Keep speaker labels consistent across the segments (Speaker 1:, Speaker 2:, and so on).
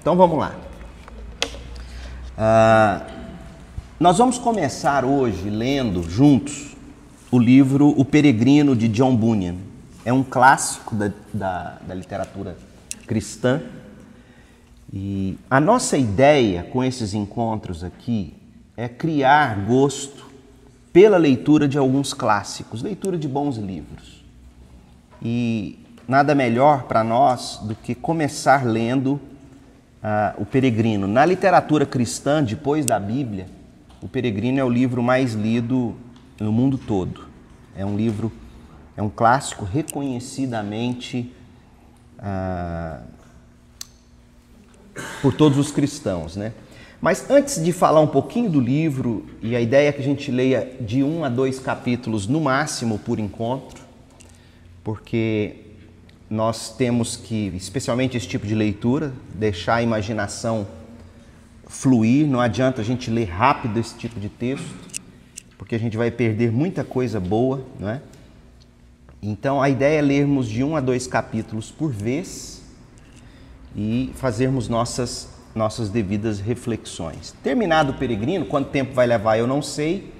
Speaker 1: Então vamos lá. Uh, nós vamos começar hoje lendo juntos o livro O Peregrino de John Bunyan. É um clássico da, da, da literatura cristã. E a nossa ideia com esses encontros aqui é criar gosto pela leitura de alguns clássicos, leitura de bons livros. E nada melhor para nós do que começar lendo uh, O Peregrino. Na literatura cristã, depois da Bíblia, O Peregrino é o livro mais lido no mundo todo. É um livro, é um clássico reconhecidamente uh, por todos os cristãos, né? Mas antes de falar um pouquinho do livro, e a ideia é que a gente leia de um a dois capítulos no máximo por encontro, porque nós temos que, especialmente esse tipo de leitura, deixar a imaginação fluir. Não adianta a gente ler rápido esse tipo de texto, porque a gente vai perder muita coisa boa, não é? Então a ideia é lermos de um a dois capítulos por vez e fazermos nossas nossas devidas reflexões. Terminado o peregrino, quanto tempo vai levar eu não sei.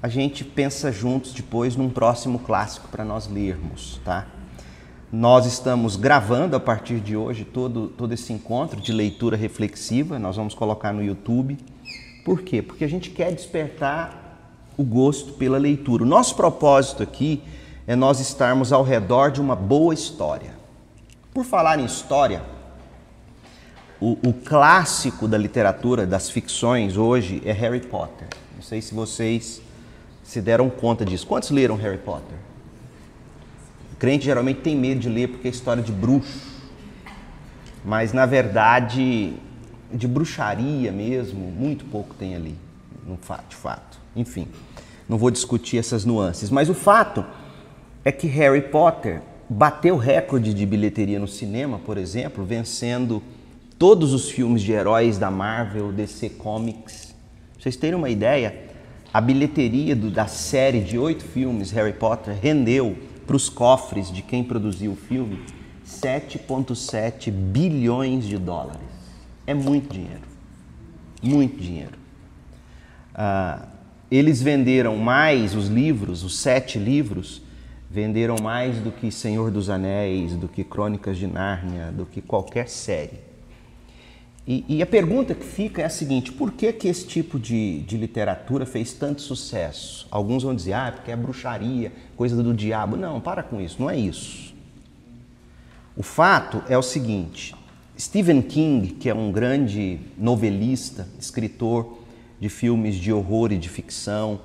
Speaker 1: A gente pensa juntos depois num próximo clássico para nós lermos, tá? Nós estamos gravando a partir de hoje todo, todo esse encontro de leitura reflexiva, nós vamos colocar no YouTube. Por quê? Porque a gente quer despertar o gosto pela leitura. O nosso propósito aqui é nós estarmos ao redor de uma boa história. Por falar em história, o, o, clássico da literatura, das ficções hoje é Harry Potter. Não sei se vocês se deram conta disso. Quantos leram Harry Potter? Crente geralmente tem medo de ler porque é história de bruxo. Mas na verdade, de bruxaria mesmo, muito pouco tem ali, no fato, de fato. Enfim, não vou discutir essas nuances. Mas o fato é que Harry Potter bateu recorde de bilheteria no cinema, por exemplo, vencendo todos os filmes de heróis da Marvel, DC Comics. Pra vocês terem uma ideia, a bilheteria do, da série de oito filmes Harry Potter rendeu para os cofres de quem produziu o filme 7,7 bilhões de dólares. É muito dinheiro. Muito dinheiro. Ah, eles venderam mais os livros, os sete livros, venderam mais do que Senhor dos Anéis, do que Crônicas de Nárnia, do que qualquer série. E, e, a pergunta que fica é a seguinte: por que, que esse tipo de, de literatura fez tanto sucesso? Alguns vão dizer, ah, porque é bruxaria, coisa do diabo. Não, para com isso, não é isso. O fato é o seguinte: Stephen King, que é um grande novelista, escritor de filmes de horror e de ficção,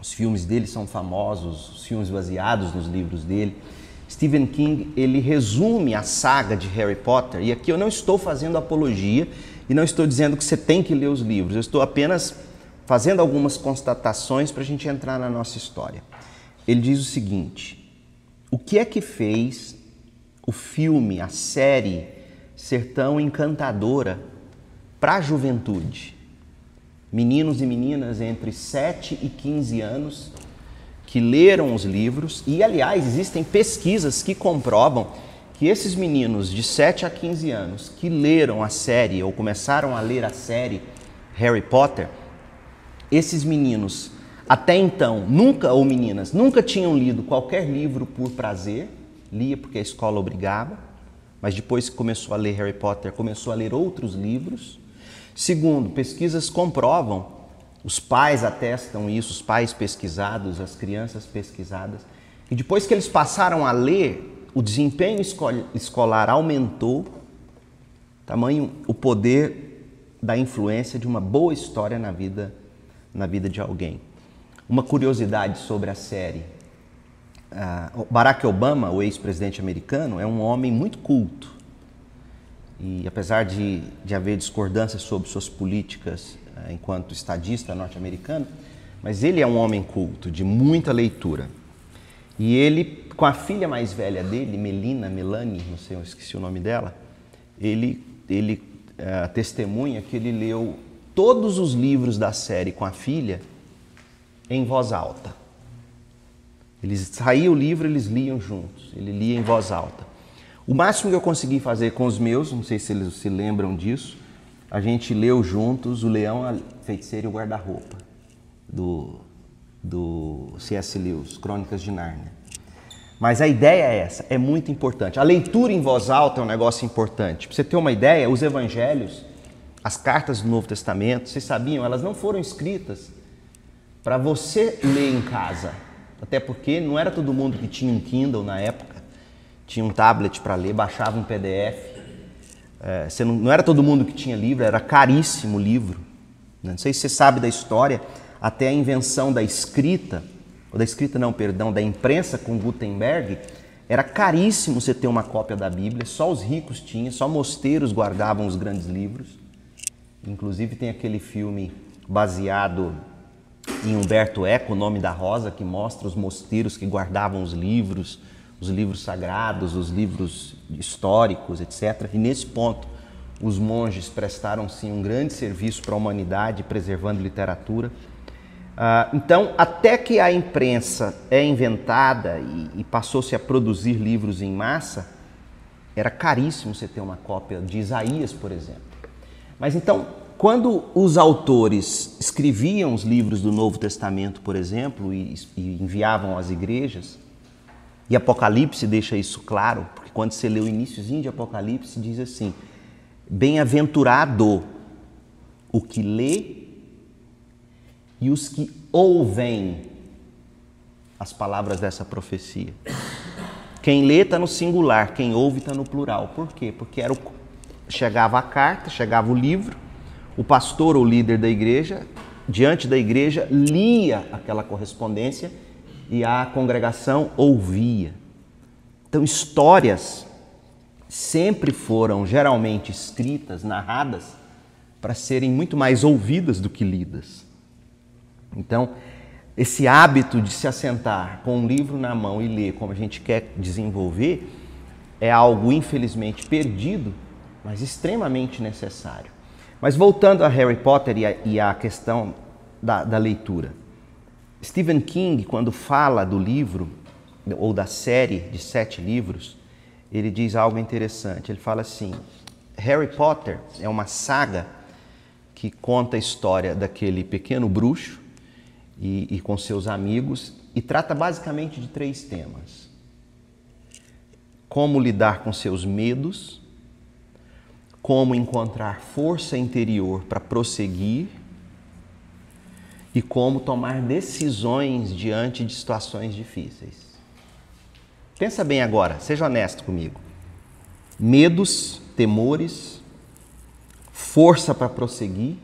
Speaker 1: os filmes dele são famosos, os filmes baseados nos livros dele. Stephen King ele resume a saga de Harry Potter e aqui eu não estou fazendo apologia e não estou dizendo que você tem que ler os livros. Eu estou apenas fazendo algumas constatações para a gente entrar na nossa história. Ele diz o seguinte: o que é que fez o filme, a série, ser tão encantadora para a juventude? Meninos e meninas entre 7 e 15 anos que leram os livros, e aliás, existem pesquisas que comprovam que esses meninos de 7 a 15 anos que leram a série ou começaram a ler a série Harry Potter, esses meninos até então nunca, ou meninas, nunca tinham lido qualquer livro por prazer, lia porque a escola obrigava, mas depois que começou a ler Harry Potter, começou a ler outros livros. Segundo, pesquisas comprovam os pais atestam isso, os pais pesquisados, as crianças pesquisadas. E depois que eles passaram a ler, o desempenho escolar aumentou, tamanho o poder da influência de uma boa história na vida, na vida de alguém. Uma curiosidade sobre a série. Uh, Barack Obama, o ex-presidente americano, é um homem muito culto. E apesar de, de haver discordâncias sobre suas políticas enquanto estadista norte-americano, mas ele é um homem culto, de muita leitura. E ele, com a filha mais velha dele, Melina, Melanie, não sei, eu esqueci o nome dela, ele, ele uh, testemunha que ele leu todos os livros da série com a filha em voz alta. Eles saía o livro, eles liam juntos. Ele lia em voz alta. O máximo que eu consegui fazer com os meus, não sei se eles se lembram disso, a gente leu juntos O Leão, a Feiticeira e o Guarda-Roupa, do, do C.S. Lewis, Crônicas de Nárnia. Mas a ideia é essa, é muito importante. A leitura em voz alta é um negócio importante. Para você ter uma ideia, os evangelhos, as cartas do Novo Testamento, vocês sabiam, elas não foram escritas para você ler em casa. Até porque não era todo mundo que tinha um Kindle na época, tinha um tablet para ler, baixava um PDF. É, não, não, era todo mundo que tinha livro, era caríssimo o livro. Não sei se você sabe da história, até a invenção da escrita, ou da escrita não, perdão, da imprensa com Gutenberg, era caríssimo você ter uma cópia da Bíblia, só os ricos tinham, só mosteiros guardavam os grandes livros. Inclusive tem aquele filme baseado em Humberto Eco, O Nome da Rosa, que mostra os mosteiros que guardavam os livros, os livros sagrados, os livros históricos, etc. E nesse ponto, os monges prestaram sim um grande serviço para a humanidade, preservando literatura. Uh, então, até que a imprensa é inventada e, passou-se a produzir livros em massa, era caríssimo você ter uma cópia de Isaías, por exemplo. Mas então, quando os autores escreviam os livros do Novo Testamento, por exemplo, e enviavam às igrejas, e Apocalipse deixa isso claro, porque quando você lê o iníciozinho de Apocalipse, diz assim: Bem-aventurado o que lê e os que ouvem as palavras dessa profecia. Quem lê está no singular, quem ouve está no plural. Por quê? Porque era o... chegava a carta, chegava o livro, o pastor ou líder da igreja, diante da igreja, lia aquela correspondência e a congregação ouvia. Então, histórias sempre foram geralmente escritas, narradas, para serem muito mais ouvidas do que lidas. Então, esse hábito de se assentar com um livro na mão e ler como a gente quer desenvolver é algo infelizmente perdido, mas extremamente necessário. Mas voltando a Harry Potter e a, e a questão da, da leitura. Stephen King, quando fala do livro, ou da série de sete livros, ele diz algo interessante. Ele fala assim: Harry Potter é uma saga que conta a história daquele pequeno bruxo e, e com seus amigos e trata basicamente de três temas: como lidar com seus medos, como encontrar força interior para prosseguir e como tomar decisões diante de situações difíceis. Pensa bem agora, seja honesto comigo. Medos, temores, força para prosseguir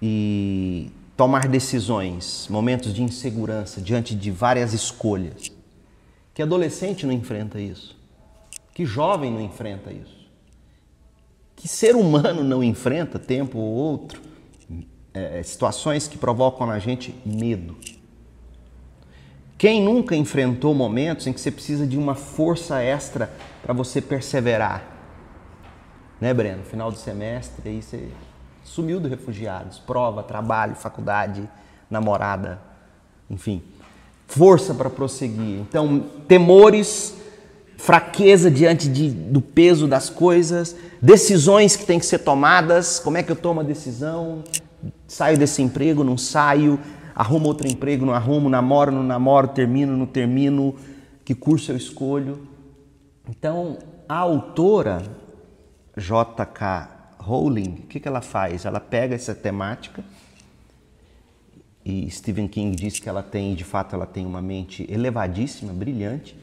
Speaker 1: e tomar decisões, momentos de insegurança diante de várias escolhas. Que adolescente não enfrenta isso? Que jovem não enfrenta isso? Que ser humano não enfrenta, tempo ou outro, é, é, situações que provocam na gente medo? Quem nunca enfrentou momentos em que você precisa de uma força extra para você perseverar? Né, Breno? Final do semestre, aí você sumiu do refugiados, prova, trabalho, faculdade, namorada, enfim. Força para prosseguir. Então, temores fraqueza diante de, do peso das coisas, decisões que têm que ser tomadas. Como é que eu tomo a decisão? Saio desse emprego, não saio, arrumo outro emprego, não arrumo, namoro, não namoro, termino, não termino, que curso eu escolho. Então, a autora J.K. Rowling, o que, que ela faz? Ela pega essa temática e Stephen King diz que ela tem, de fato, ela tem uma mente elevadíssima, brilhante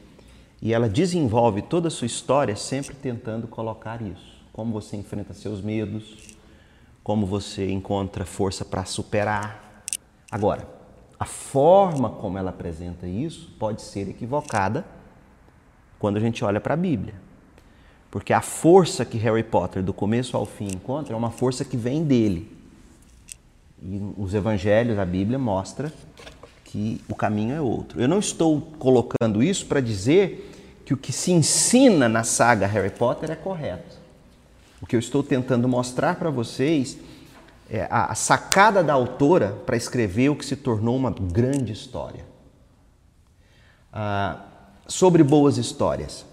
Speaker 1: e ela desenvolve toda a sua história sempre tentando colocar isso. Como você enfrenta seus medos, como você encontra força para superar. Agora, a forma como ela apresenta isso pode ser equivocada quando a gente olha para a Bíblia. Porque a força que Harry Potter, do começo ao fim, encontra é uma força que vem dele. E os evangelhos, a Bíblia mostra que o caminho é outro. Eu não estou colocando isso para dizer que o que se ensina na saga Harry Potter é correto. O que eu estou tentando mostrar para vocês é a sacada da autora para escrever o que se tornou uma grande história. Ah, sobre boas histórias.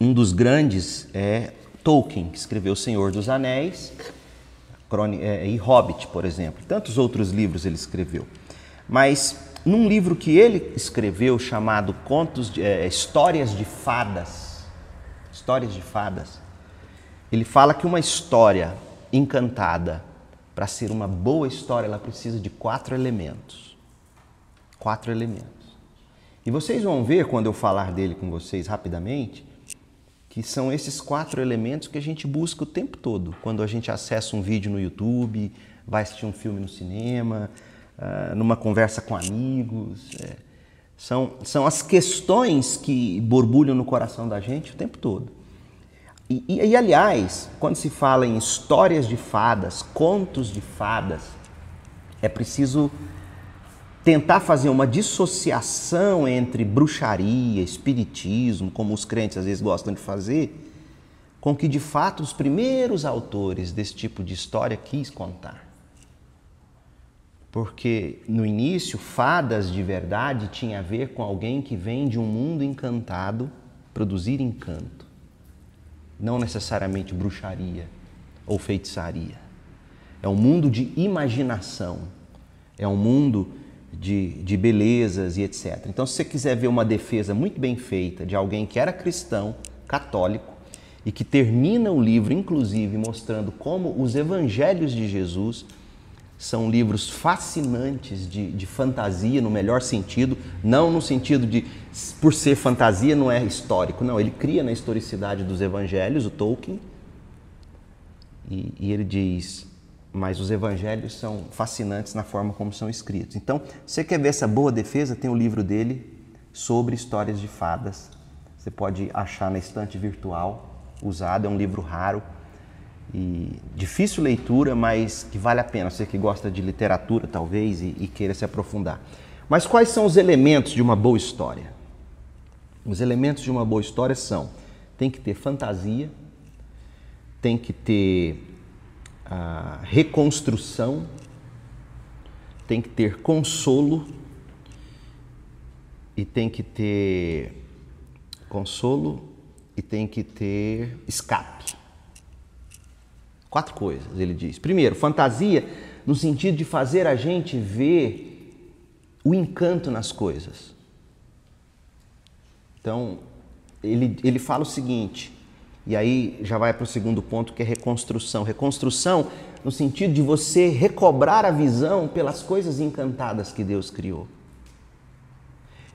Speaker 1: Um dos grandes é Tolkien, que escreveu O Senhor dos Anéis é, e Hobbit, por exemplo. Tantos outros livros ele escreveu. Mas num livro que ele escreveu chamado Contos de, é, Histórias de Fadas, Histórias de Fadas, ele fala que uma história encantada, para ser uma boa história, ela precisa de quatro elementos. Quatro elementos. E vocês vão ver quando eu falar dele com vocês rapidamente, que são esses quatro elementos que a gente busca o tempo todo. Quando a gente acessa um vídeo no YouTube, vai assistir um filme no cinema, uh, numa conversa com amigos. É, são, são as questões que borbulham no coração da gente o tempo todo. E, e, e, aliás, quando se fala em histórias de fadas, contos de fadas, é preciso tentar fazer uma dissociação entre bruxaria, espiritismo, como os crentes às vezes gostam de fazer, com que de fato os primeiros autores desse tipo de história quis contar. Porque no início, fadas de verdade tinha a ver com alguém que vem de um mundo encantado produzir encanto, não necessariamente bruxaria ou feitiçaria. É um mundo de imaginação, é um mundo de, de belezas e etc. Então, se você quiser ver uma defesa muito bem feita de alguém que era cristão, católico, e que termina o livro, inclusive, mostrando como os evangelhos de Jesus são livros fascinantes de, de, fantasia, no melhor sentido, não no sentido de, por ser fantasia, não é histórico, não. Ele cria na historicidade dos evangelhos, o Tolkien, e, e ele diz: mas os evangelhos são fascinantes na forma como são escritos. Então, você quer ver essa boa defesa? Tem o livro dele sobre histórias de fadas. Você pode achar na estante virtual, usado, é um livro raro e difícil leitura, mas que vale a pena. Você que gosta de literatura, talvez, e, e queira se aprofundar. Mas quais são os elementos de uma boa história? Os elementos de uma boa história são: tem que ter fantasia, tem que ter a reconstrução, tem que ter consolo e tem que ter consolo e tem que ter escape. Quatro coisas, ele diz. Primeiro, fantasia no sentido de fazer a gente ver o encanto nas coisas. Então, ele, ele fala o seguinte: e aí já vai para o segundo ponto que é reconstrução. Reconstrução no sentido de você recobrar a visão pelas coisas encantadas que Deus criou.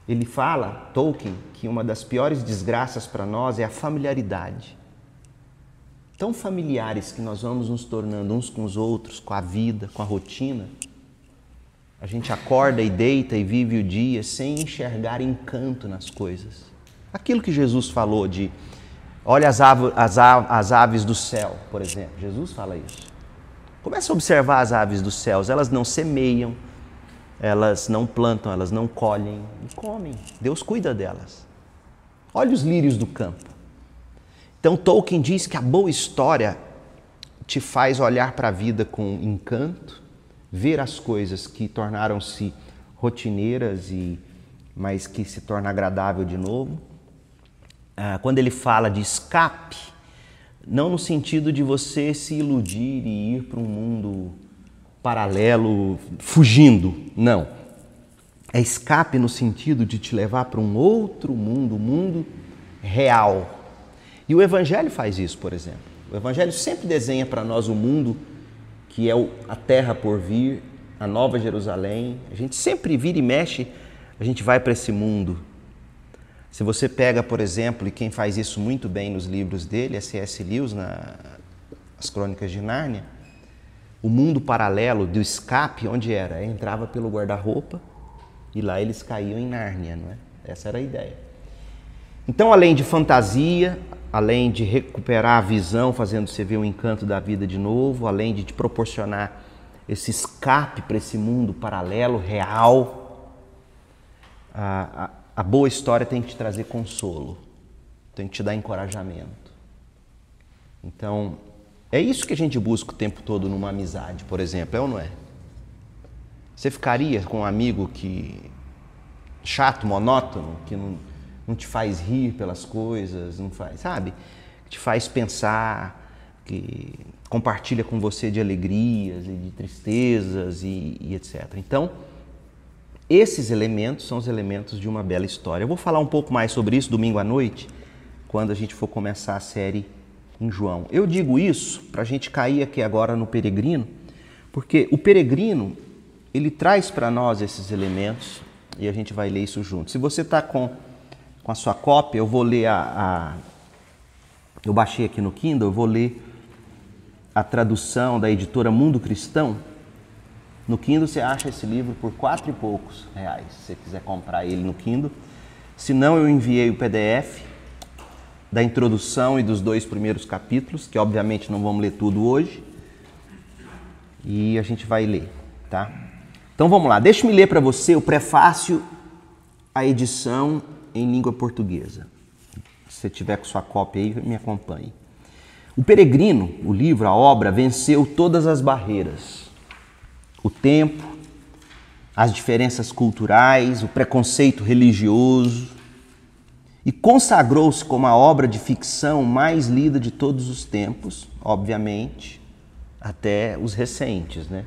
Speaker 1: Ele fala, Tolkien, que uma das piores desgraças para nós é a familiaridade. Tão familiares que nós vamos nos tornando uns com os outros, com a vida, com a rotina. A gente acorda e deita e vive o dia sem enxergar encanto nas coisas. Aquilo que Jesus falou de Olha as, as, as aves do céu, por exemplo. Jesus fala isso. Comece a observar as aves dos céus. Elas não semeiam, elas não plantam, elas não colhem e comem. Deus cuida delas. Olha os lírios do campo. Então Tolkien diz que a boa história te faz olhar para a vida com encanto, ver as coisas que tornaram-se rotineiras e mas que se torna agradável de novo ah, quando ele fala de escape, não no sentido de você se iludir e ir para um mundo paralelo fugindo, não. É escape no sentido de te levar para um outro mundo, um mundo real. E o Evangelho faz isso, por exemplo. O Evangelho sempre desenha para nós o mundo que é a terra por vir, a nova Jerusalém. A gente sempre vira e mexe, a gente vai para esse mundo se você pega, por exemplo, e quem faz isso muito bem nos livros dele, é C.S. Lewis, nas Crônicas de Nárnia, o mundo paralelo do escape, onde era? Entrava pelo guarda-roupa e lá eles caíam em Nárnia, não é? Essa era a ideia. Então, além de fantasia, além de recuperar a visão, fazendo você ver o encanto da vida de novo, além de te proporcionar esse escape para esse mundo paralelo, real, a, a a boa história tem que te trazer consolo, tem que te dar encorajamento. Então, é isso que a gente busca o tempo todo numa amizade, por exemplo, é ou não é? Você ficaria com um amigo que chato, monótono, que não, não te faz rir pelas coisas, não faz, sabe? Te faz pensar, que compartilha com você de alegrias e de tristezas e, e etc. Então, esses elementos são os elementos de uma bela história. Eu vou falar um pouco mais sobre isso domingo à noite, quando a gente for começar a série em João. Eu digo isso para a gente cair aqui agora no peregrino, porque o peregrino ele traz para nós esses elementos e a gente vai ler isso junto. Se você está com, com a sua cópia, eu vou ler a, a, Eu baixei aqui no Kindle, eu vou ler a tradução da editora Mundo Cristão no Kindle você acha esse livro por quatro e poucos reais, se você quiser comprar ele no Kindle. Se não, eu enviei o PDF da introdução e dos dois primeiros capítulos, que obviamente não vamos ler tudo hoje. E a gente vai ler, tá? Então vamos lá, deixe-me ler para você o prefácio à edição em língua portuguesa. Se tiver com sua cópia aí, me acompanhe. O Peregrino, o livro, a obra, venceu todas as barreiras o tempo, as diferenças culturais, o preconceito religioso e consagrou-se como a obra de ficção mais lida de todos os tempos, obviamente, até os recentes, né?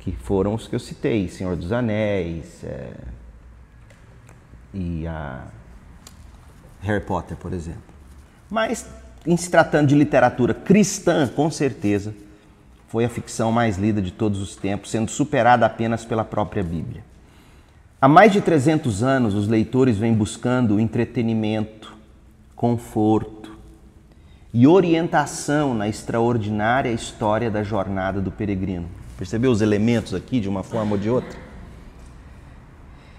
Speaker 1: Que foram os que eu citei, Senhor dos Anéis é... e a Harry Potter, por exemplo. Mas, em se tratando de literatura cristã, com certeza, foi a ficção mais lida de todos os tempos, sendo superada apenas pela própria Bíblia. Há mais de 300 anos, os leitores vêm buscando entretenimento, conforto e orientação na extraordinária história da jornada do peregrino. Percebeu os elementos aqui de uma forma ou de outra?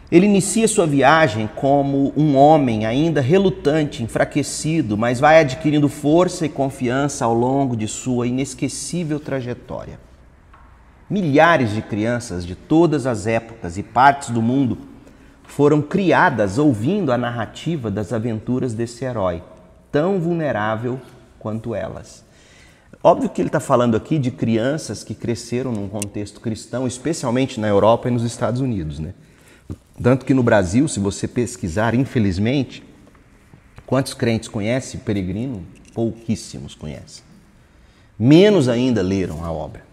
Speaker 1: Ele inicia sua viagem como um homem ainda relutante, enfraquecido, mas vai adquirindo força e confiança ao longo de sua inesquecível trajetória. Milhares de crianças de todas as épocas e partes do mundo foram criadas ouvindo a narrativa das aventuras desse herói, tão vulnerável quanto elas. Óbvio que ele está falando aqui de crianças que cresceram num contexto cristão, especialmente na Europa e nos Estados Unidos, né? Tanto que no Brasil, se você pesquisar, infelizmente, quantos crentes conhecem peregrino? Pouquíssimos conhecem. Menos ainda leram a obra.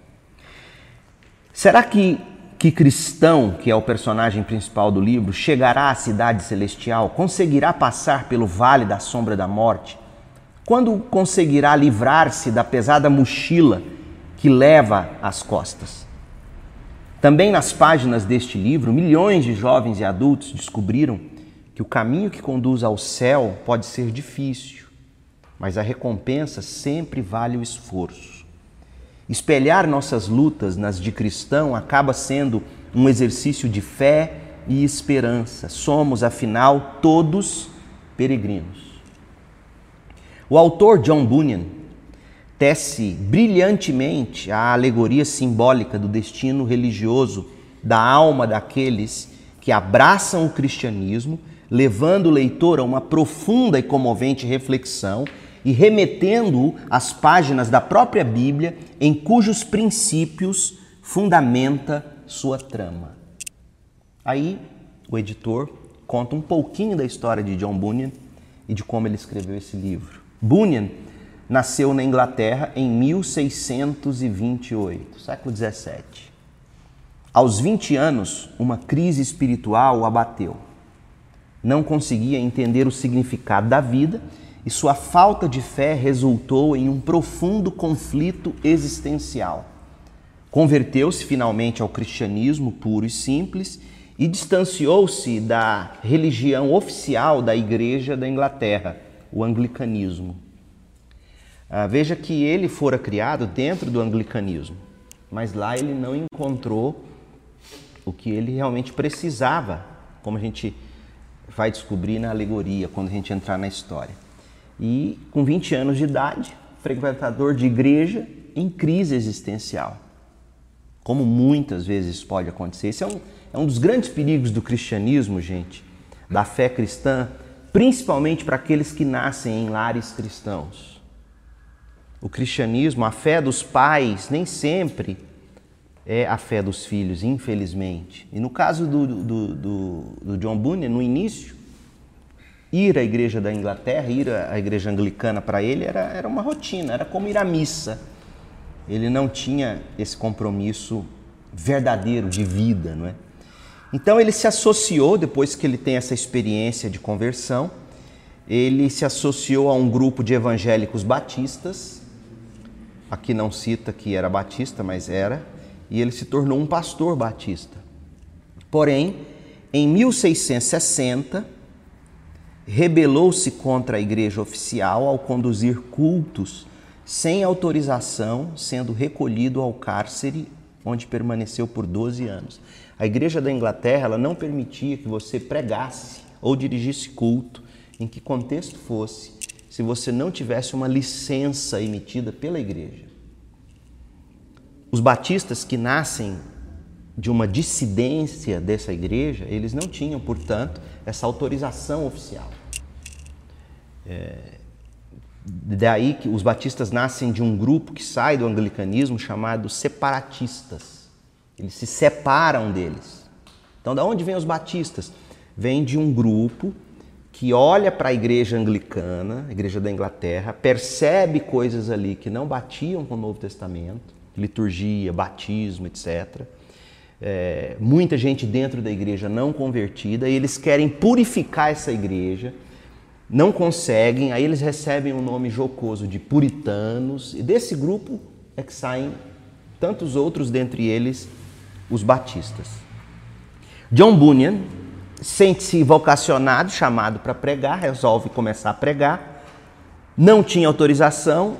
Speaker 1: Será que, que cristão, que é o personagem principal do livro, chegará à cidade celestial? Conseguirá passar pelo vale da sombra da morte? Quando conseguirá livrar-se da pesada mochila que leva às costas? Também nas páginas deste livro, milhões de jovens e adultos descobriram que o caminho que conduz ao céu pode ser difícil, mas a recompensa sempre vale o esforço. Espelhar nossas lutas nas de cristão acaba sendo um exercício de fé e esperança. Somos, afinal, todos peregrinos. O autor John Bunyan tece brilhantemente a alegoria simbólica do destino religioso da alma daqueles que abraçam o cristianismo, levando o leitor a uma profunda e comovente reflexão e remetendo-o às páginas da própria Bíblia em cujos princípios fundamenta sua trama. Aí o editor conta um pouquinho da história de John Bunyan e de como ele escreveu esse livro. Bunyan nasceu na Inglaterra em 1628, século 17. Aos 20 anos, uma crise espiritual o abateu. Não conseguia entender o significado da vida e sua falta de fé resultou em um profundo conflito existencial. Converteu-se finalmente ao cristianismo puro e simples e distanciou-se da religião oficial da Igreja da Inglaterra, o anglicanismo. Ah, veja que ele fora criado dentro do anglicanismo, mas lá ele não encontrou o que ele realmente precisava, como a gente vai descobrir na alegoria quando a gente entrar na história. E com 20 anos de idade, frequentador de igreja em crise existencial. Como muitas vezes pode acontecer. Esse é um, é um dos grandes perigos do cristianismo, gente, da fé cristã, principalmente para aqueles que nascem em lares cristãos o cristianismo, a fé dos pais, nem sempre é a fé dos filhos, infelizmente. E no caso do, do, do, do John Bunyan, no início, ir à igreja da Inglaterra, ir à igreja anglicana para ele era, era uma rotina, era como ir à missa. Ele não tinha esse compromisso verdadeiro de vida, não é? Então ele se associou, depois que ele tem essa experiência de conversão, ele se associou a um grupo de evangélicos batistas. Aqui não cita que era batista, mas era, e ele se tornou um pastor batista. Porém, em 1660, rebelou-se contra a igreja oficial ao conduzir cultos sem autorização, sendo recolhido ao cárcere, onde permaneceu por 12 anos. A igreja da Inglaterra ela não permitia que você pregasse ou dirigisse culto, em que contexto fosse, se você não tivesse uma licença emitida pela igreja. Os batistas que nascem de uma dissidência dessa igreja, eles não tinham, portanto, essa autorização oficial. É, daí que os batistas nascem de um grupo que sai do anglicanismo chamado separatistas. Eles se separam deles. Então, da onde vêm os batistas? Vem de um grupo que olha para a igreja anglicana, a igreja da Inglaterra, percebe coisas ali que não batiam com o Novo Testamento, liturgia, batismo, etc é, muita gente dentro da igreja não convertida e eles querem purificar essa igreja, não conseguem, aí eles recebem o um nome jocoso de puritanos, e desse grupo é que saem tantos outros, dentre eles os batistas. John Bunyan sente-se vocacionado, chamado para pregar, resolve começar a pregar, não tinha autorização,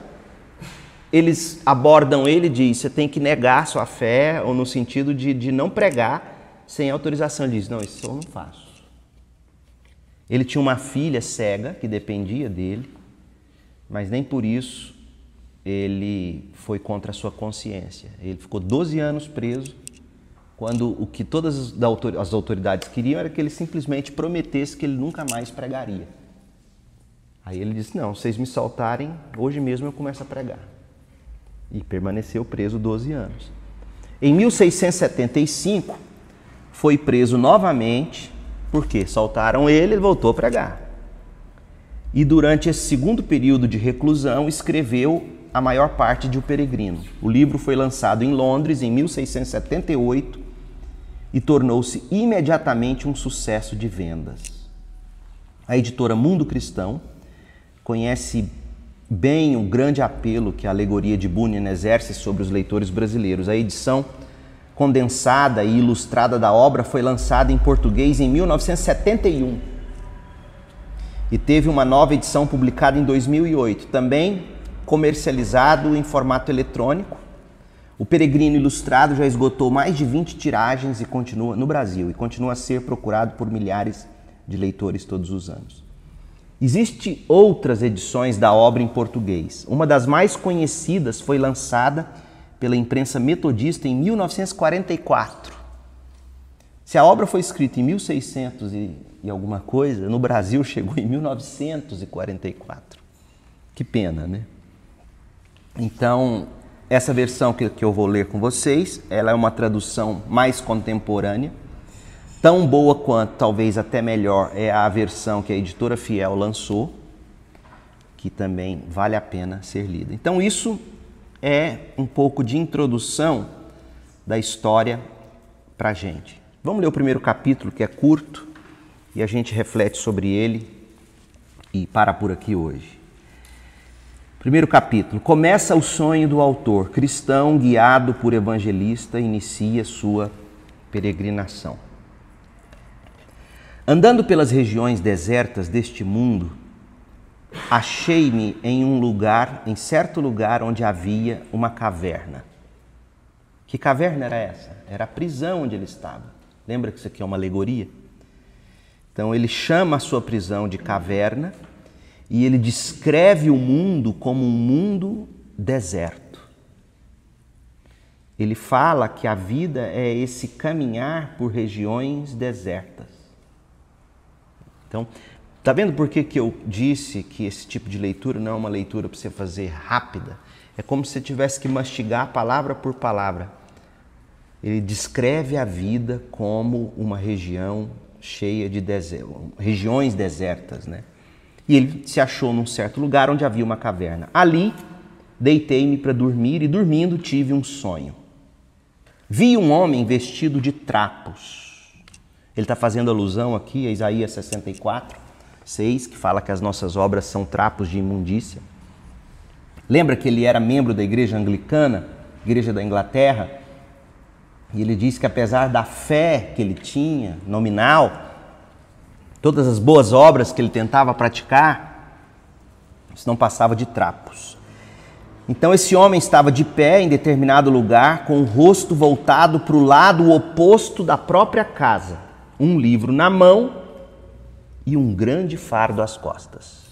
Speaker 1: eles abordam ele e diz, você tem que negar sua fé, ou no sentido de, de não pregar sem autorização. Ele diz, não, isso eu não faço. Ele tinha uma filha cega que dependia dele, mas nem por isso ele foi contra a sua consciência. Ele ficou 12 anos preso, quando o que todas as autoridades queriam era que ele simplesmente prometesse que ele nunca mais pregaria. Aí ele disse: Não, vocês me soltarem, hoje mesmo eu começo a pregar e permaneceu preso 12 anos. Em 1675, foi preso novamente, porque soltaram ele e voltou a pregar. E durante esse segundo período de reclusão, escreveu a maior parte de O Peregrino. O livro foi lançado em Londres em 1678 e tornou-se imediatamente um sucesso de vendas. A editora Mundo Cristão conhece bem o grande apelo que a alegoria de Bunyan exerce sobre os leitores brasileiros. A edição condensada e ilustrada da obra foi lançada em português em 1971 e teve uma nova edição publicada em 2008, também comercializado em formato eletrônico. O Peregrino Ilustrado já esgotou mais de 20 tiragens e continua no Brasil e continua a ser procurado por milhares de leitores todos os anos. Existem outras edições da obra em português. Uma das mais conhecidas foi lançada pela imprensa metodista em 1944. Se a obra foi escrita em 1600 e, e alguma coisa, no Brasil chegou em 1944. Que pena, né? Então, essa versão que, que eu vou ler com vocês, ela é uma tradução mais contemporânea Tão boa quanto, talvez até melhor, é a versão que a editora Fiel lançou, que também vale a pena ser lida. Então, isso é um pouco de introdução da história para a gente. Vamos ler o primeiro capítulo, que é curto, e a gente reflete sobre ele e para por aqui hoje. Primeiro capítulo. Começa o sonho do autor. Cristão, guiado por evangelista, inicia sua peregrinação. Andando pelas regiões desertas deste mundo, achei-me em um lugar, em certo lugar onde havia uma caverna. Que caverna era essa? Era a prisão onde ele estava. Lembra que isso aqui é uma alegoria? Então ele chama a sua prisão de caverna e ele descreve o mundo como um mundo deserto. Ele fala que a vida é esse caminhar por regiões desertas. Então, tá vendo por que, que eu disse que esse tipo de leitura não é uma leitura para você fazer rápida? É como se você tivesse que mastigar palavra por palavra. Ele descreve a vida como uma região cheia de regiões desertas, né? E ele se achou num certo lugar onde havia uma caverna. Ali deitei-me para dormir e dormindo tive um sonho. Vi um homem vestido de trapos. Ele está fazendo alusão aqui a Isaías 64, 6, que fala que as nossas obras são trapos de imundícia. Lembra que ele era membro da igreja anglicana, igreja da Inglaterra? E ele diz que apesar da fé que ele tinha, nominal, todas as boas obras que ele tentava praticar, isso não passava de trapos. Então esse homem estava de pé em determinado lugar, com o rosto voltado para o lado oposto da própria casa, um livro na mão e um grande fardo às costas.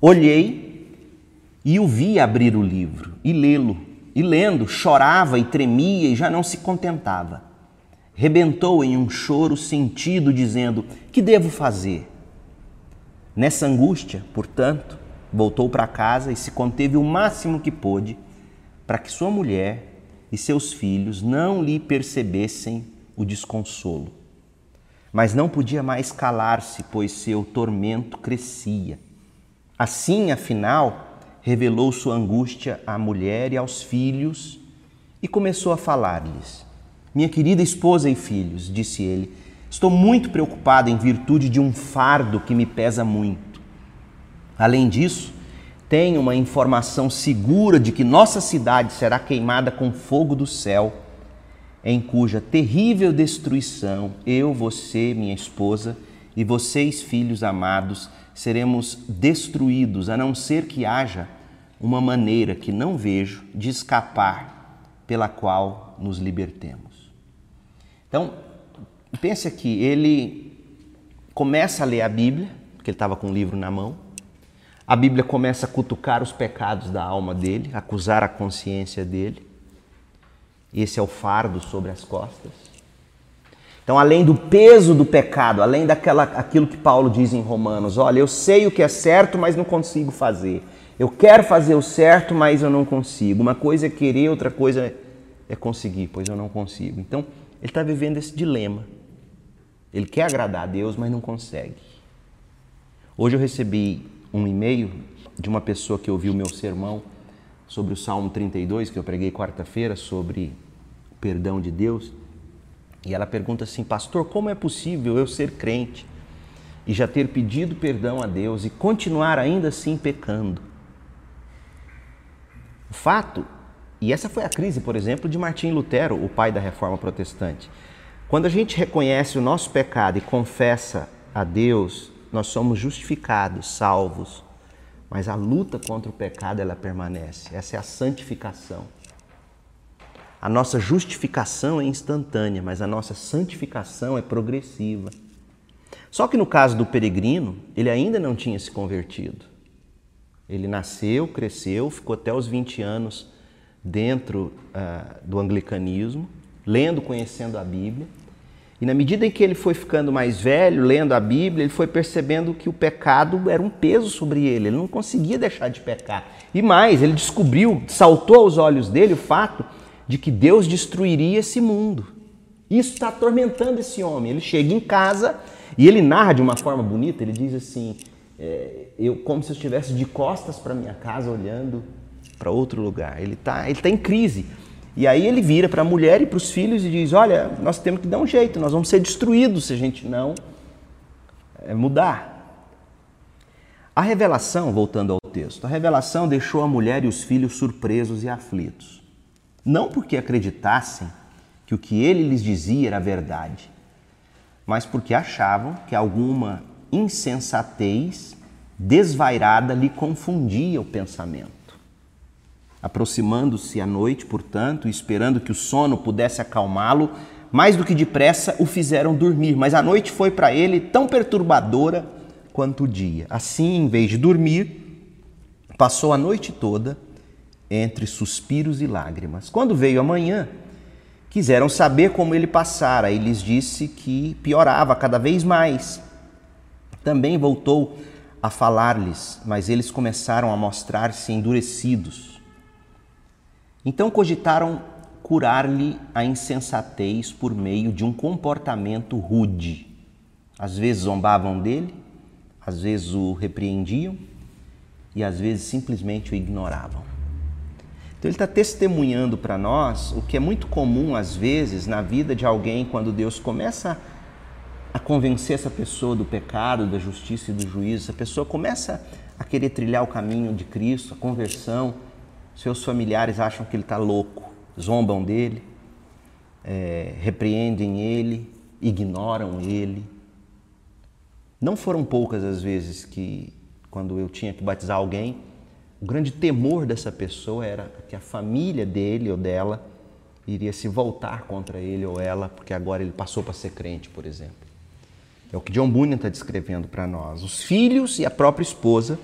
Speaker 1: Olhei e o vi abrir o livro e lê-lo, e lendo, chorava e tremia e já não se contentava. Rebentou em um choro sentido, dizendo: Que devo fazer? Nessa angústia, portanto, voltou para casa e se conteve o máximo que pôde para que sua mulher e seus filhos não lhe percebessem o desconsolo. Mas não podia mais calar-se, pois seu tormento crescia. Assim, afinal, revelou sua angústia à mulher e aos filhos e começou a falar-lhes. Minha querida esposa e filhos, disse ele, estou muito preocupado em virtude de um fardo que me pesa muito. Além disso, tenho uma informação segura de que nossa cidade será queimada com fogo do céu, em cuja terrível destruição eu, você, minha esposa e vocês, filhos amados, seremos destruídos, a não ser que haja uma maneira que não vejo de escapar pela qual nos libertemos. Então, pense aqui, ele começa a ler a Bíblia, porque ele estava com o livro na mão, a Bíblia começa a cutucar os pecados da alma dele, acusar a consciência dele. Esse é o fardo sobre as costas. Então, além do peso do pecado, além daquela aquilo que Paulo diz em Romanos, olha, eu sei o que é certo, mas não consigo fazer. Eu quero fazer o certo, mas eu não consigo. Uma coisa é querer, outra coisa é conseguir, pois eu não consigo. Então, ele está vivendo esse dilema. Ele quer agradar a Deus, mas não consegue. Hoje eu recebi um e-mail de uma pessoa que ouviu meu sermão sobre o Salmo 32, que eu preguei quarta-feira, sobre o perdão de Deus. E ela pergunta assim: Pastor, como é possível eu ser crente e já ter pedido perdão a Deus e continuar ainda assim pecando? O fato, e essa foi a crise, por exemplo, de Martim Lutero, o pai da reforma protestante. Quando a gente reconhece o nosso pecado e confessa a Deus nós somos justificados, salvos, mas a luta contra o pecado ela permanece. Essa é a santificação. A nossa justificação é instantânea, mas a nossa santificação é progressiva. Só que no caso do peregrino, ele ainda não tinha se convertido. Ele nasceu, cresceu, ficou até os 20 anos dentro uh, do anglicanismo, lendo, conhecendo a Bíblia. E na medida em que ele foi ficando mais velho, lendo a Bíblia, ele foi percebendo que o pecado era um peso sobre ele, ele não conseguia deixar de pecar. E mais, ele descobriu, saltou aos olhos dele o fato de que Deus destruiria esse mundo. Isso está atormentando esse homem. Ele chega em casa e ele narra de uma forma bonita, ele diz assim, é, eu como se eu estivesse de costas para minha casa olhando para outro lugar. Ele está ele tá em crise. E aí ele vira para a mulher e para os filhos e diz: Olha, nós temos que dar um jeito, nós vamos ser destruídos se a gente não é, mudar. A revelação, voltando ao texto, a revelação deixou a mulher e os filhos surpresos e aflitos. Não porque acreditassem que o que ele lhes dizia era verdade, mas porque achavam que alguma insensatez desvairada lhe confundia o pensamento. Aproximando-se à noite, portanto, esperando que o sono pudesse acalmá-lo, mais do que depressa o fizeram dormir, mas a noite foi para ele tão perturbadora quanto o dia. Assim, em vez de dormir, passou a noite toda entre suspiros e lágrimas. Quando veio a manhã, quiseram saber como ele passara e lhes disse que piorava cada vez mais. Também voltou a falar-lhes, mas eles começaram a mostrar-se endurecidos. Então cogitaram curar-lhe a insensatez por meio de um comportamento rude. Às vezes zombavam dele, às vezes o repreendiam e às vezes simplesmente o ignoravam. Então ele está testemunhando para nós o que é muito comum às vezes na vida de alguém quando Deus começa a convencer essa pessoa do pecado, da justiça e do juízo. Essa pessoa começa a querer trilhar o caminho de Cristo, a conversão. Seus familiares acham que ele está louco, zombam dele, é, repreendem ele, ignoram ele. Não foram poucas as vezes que, quando eu tinha que batizar alguém, o grande temor dessa pessoa era que a família dele ou dela iria se voltar contra ele ou ela, porque agora ele passou para ser crente, por exemplo. É o que John Bunyan está descrevendo para nós. Os filhos e a própria esposa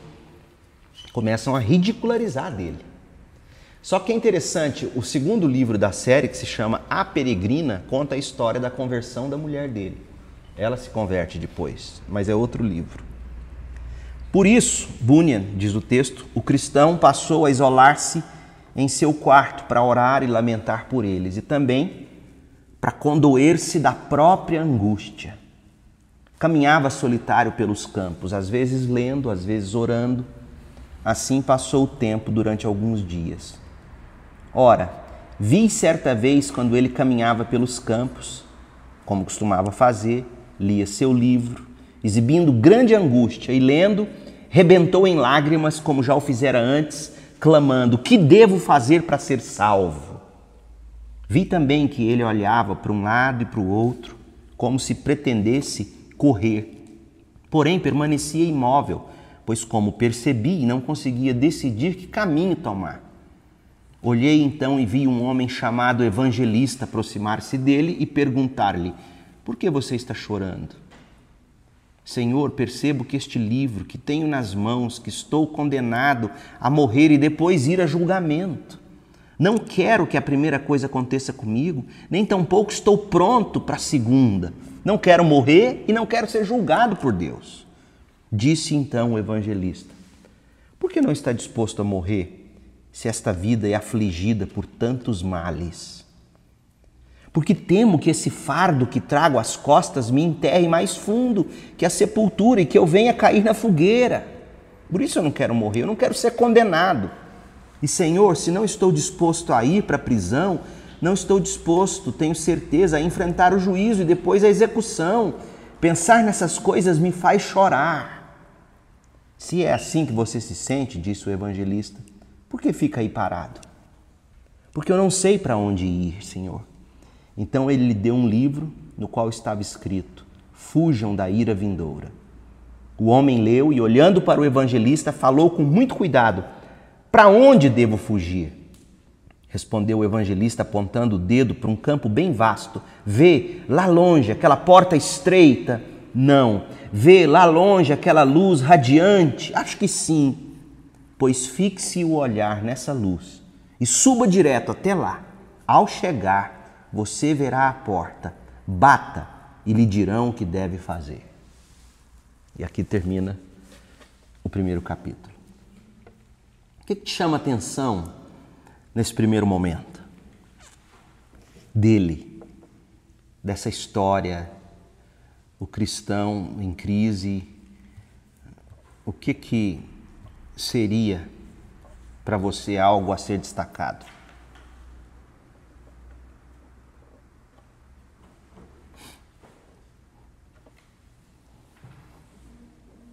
Speaker 1: começam a ridicularizar dele. Só que é interessante, o segundo livro da série, que se chama A Peregrina, conta a história da conversão da mulher dele. Ela se converte depois, mas é outro livro. Por isso, Bunyan, diz o texto, o cristão passou a isolar-se em seu quarto para orar e lamentar por eles e também para condoer-se da própria angústia. Caminhava solitário pelos campos, às vezes lendo, às vezes orando. Assim passou o tempo durante alguns dias. Ora, vi certa vez quando ele caminhava pelos campos, como costumava fazer, lia seu livro, exibindo grande angústia e lendo, rebentou em lágrimas, como já o fizera antes, clamando: Que devo fazer para ser salvo? Vi também que ele olhava para um lado e para o outro, como se pretendesse correr. Porém, permanecia imóvel, pois, como percebi, não conseguia decidir que caminho tomar. Olhei então e vi um homem chamado evangelista aproximar-se dele e perguntar-lhe: Por que você está chorando? Senhor, percebo que este livro que tenho nas mãos, que estou condenado a morrer e depois ir a julgamento. Não quero que a primeira coisa aconteça comigo, nem tampouco estou pronto para a segunda. Não quero morrer e não quero ser julgado por Deus. Disse então o evangelista: Por que não está disposto a morrer se esta vida é afligida por tantos males? Porque temo que esse fardo que trago às costas me enterre mais fundo que a sepultura e que eu venha cair na fogueira. Por isso eu não quero morrer, eu não quero ser condenado. E Senhor, se não estou disposto a ir para a prisão, não estou disposto, tenho certeza, a enfrentar o juízo e depois a execução. Pensar nessas coisas me faz chorar. Se é assim que você se sente, disse o evangelista, por que fica aí parado? Porque eu não sei para onde ir, Senhor. Então ele lhe deu um livro no qual estava escrito: Fujam da ira vindoura. O homem leu e, olhando para o evangelista, falou com muito cuidado: Para onde devo fugir? Respondeu o evangelista, apontando o dedo para um campo bem vasto. Vê lá longe aquela porta estreita? Não. Vê lá longe aquela luz radiante? Acho que sim. Pois fixe o olhar nessa luz e suba direto até lá. Ao chegar, você verá a porta. Bata e lhe dirão o que deve fazer. E aqui termina o primeiro capítulo. O que, te chama atenção nesse primeiro momento? Dele, dessa história, o cristão em crise, o que que seria para você algo a ser destacado?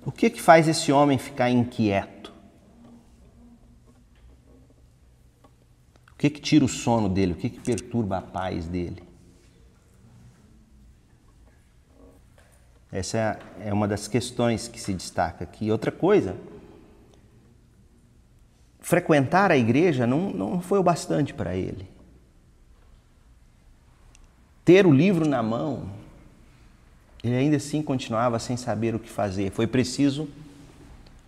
Speaker 1: O que que faz esse homem ficar inquieto? O que que tira o sono dele? O que que perturba a paz dele? Essa é uma das questões que se destaca aqui. Outra coisa, frequentar a igreja não, não foi o bastante para ele. Ter o livro na mão, ele ainda assim continuava sem saber o que fazer. Foi preciso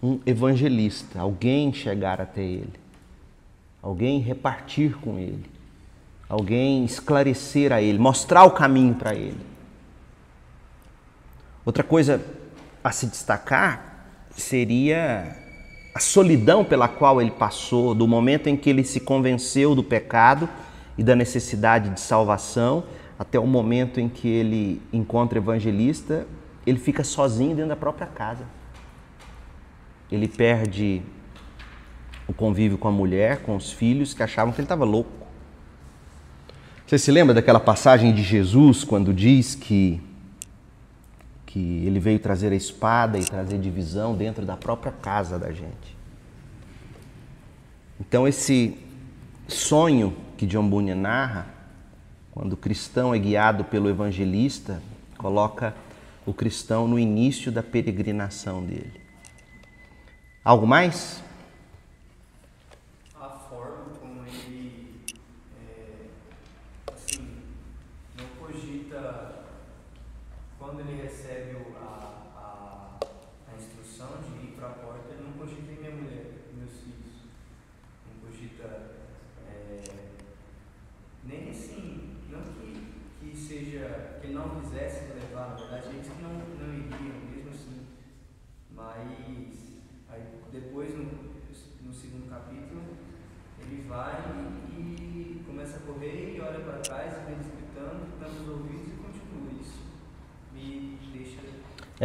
Speaker 1: um evangelista, alguém chegar até ele, alguém repartir com ele, alguém esclarecer a ele, mostrar o caminho para ele. Outra coisa a se destacar seria a solidão pela qual ele passou, do momento em que ele se convenceu do pecado e da necessidade de salvação, até o momento em que ele encontra o evangelista, ele fica sozinho dentro da própria casa. Ele perde o convívio com a mulher, com os filhos, que achavam que ele estava louco. Você se lembra daquela passagem de Jesus quando diz que, que ele veio trazer a espada e trazer divisão dentro da própria casa da gente? Então, esse sonho que John Bunyan narra, quando o cristão é guiado pelo evangelista, coloca o cristão no início da peregrinação dele. Algo mais?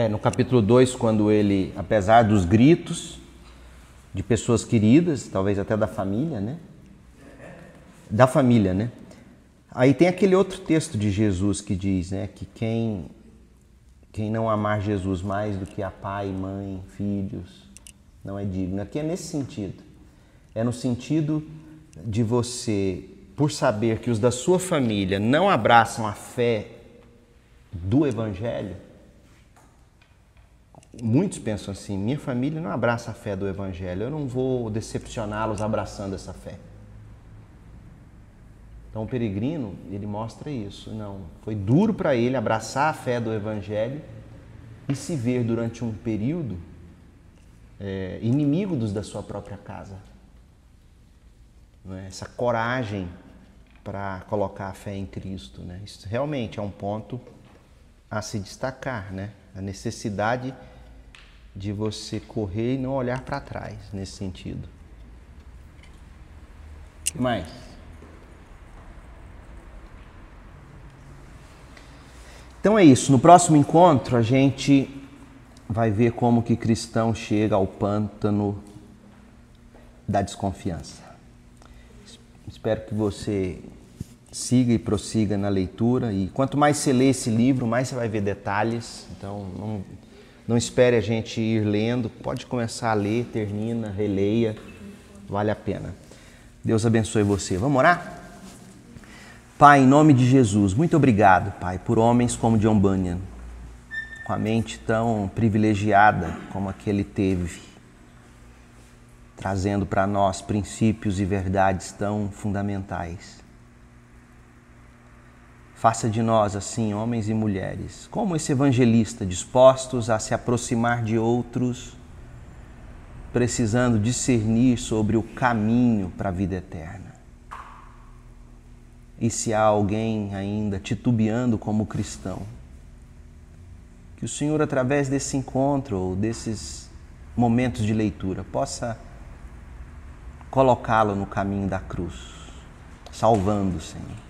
Speaker 1: É, no capítulo 2, quando ele, apesar dos gritos de pessoas queridas, talvez até da família, né? Da família, né? Aí tem aquele outro texto de Jesus que diz, né, que quem quem não amar Jesus mais do que a pai, mãe, filhos, não é digno. Aqui é nesse sentido. É no sentido de você, por saber que os da sua família não abraçam a fé do evangelho, Muitos pensam assim: minha família não abraça a fé do Evangelho, eu não vou decepcioná-los abraçando essa fé. Então, o peregrino, ele mostra isso. Não, foi duro para ele abraçar a fé do Evangelho e se ver durante um período é, inimigo dos da sua própria casa. É? Essa coragem para colocar a fé em Cristo. Né? Isso realmente é um ponto a se destacar, né? a necessidade de você correr e não olhar para trás nesse sentido. O que mais? Então é isso. No próximo encontro a gente vai ver como que cristão chega ao pântano da desconfiança. Espero que você siga e prossiga na leitura e quanto mais você lê esse livro, mais você vai ver detalhes. Então não não espere a gente ir lendo, pode começar a ler, termina, releia, vale a pena. Deus abençoe você. Vamos orar? Pai, em nome de Jesus, muito obrigado, Pai, por homens como John Bunyan, com a mente tão privilegiada como aquele teve, trazendo para nós princípios e verdades tão fundamentais. Faça de nós, assim, homens e mulheres, como esse evangelista, dispostos a se aproximar de outros, precisando discernir sobre o caminho para a vida eterna. E se há alguém ainda titubeando como cristão, que o Senhor, através desse encontro ou desses momentos de leitura, possa colocá-lo no caminho da cruz, salvando, Senhor.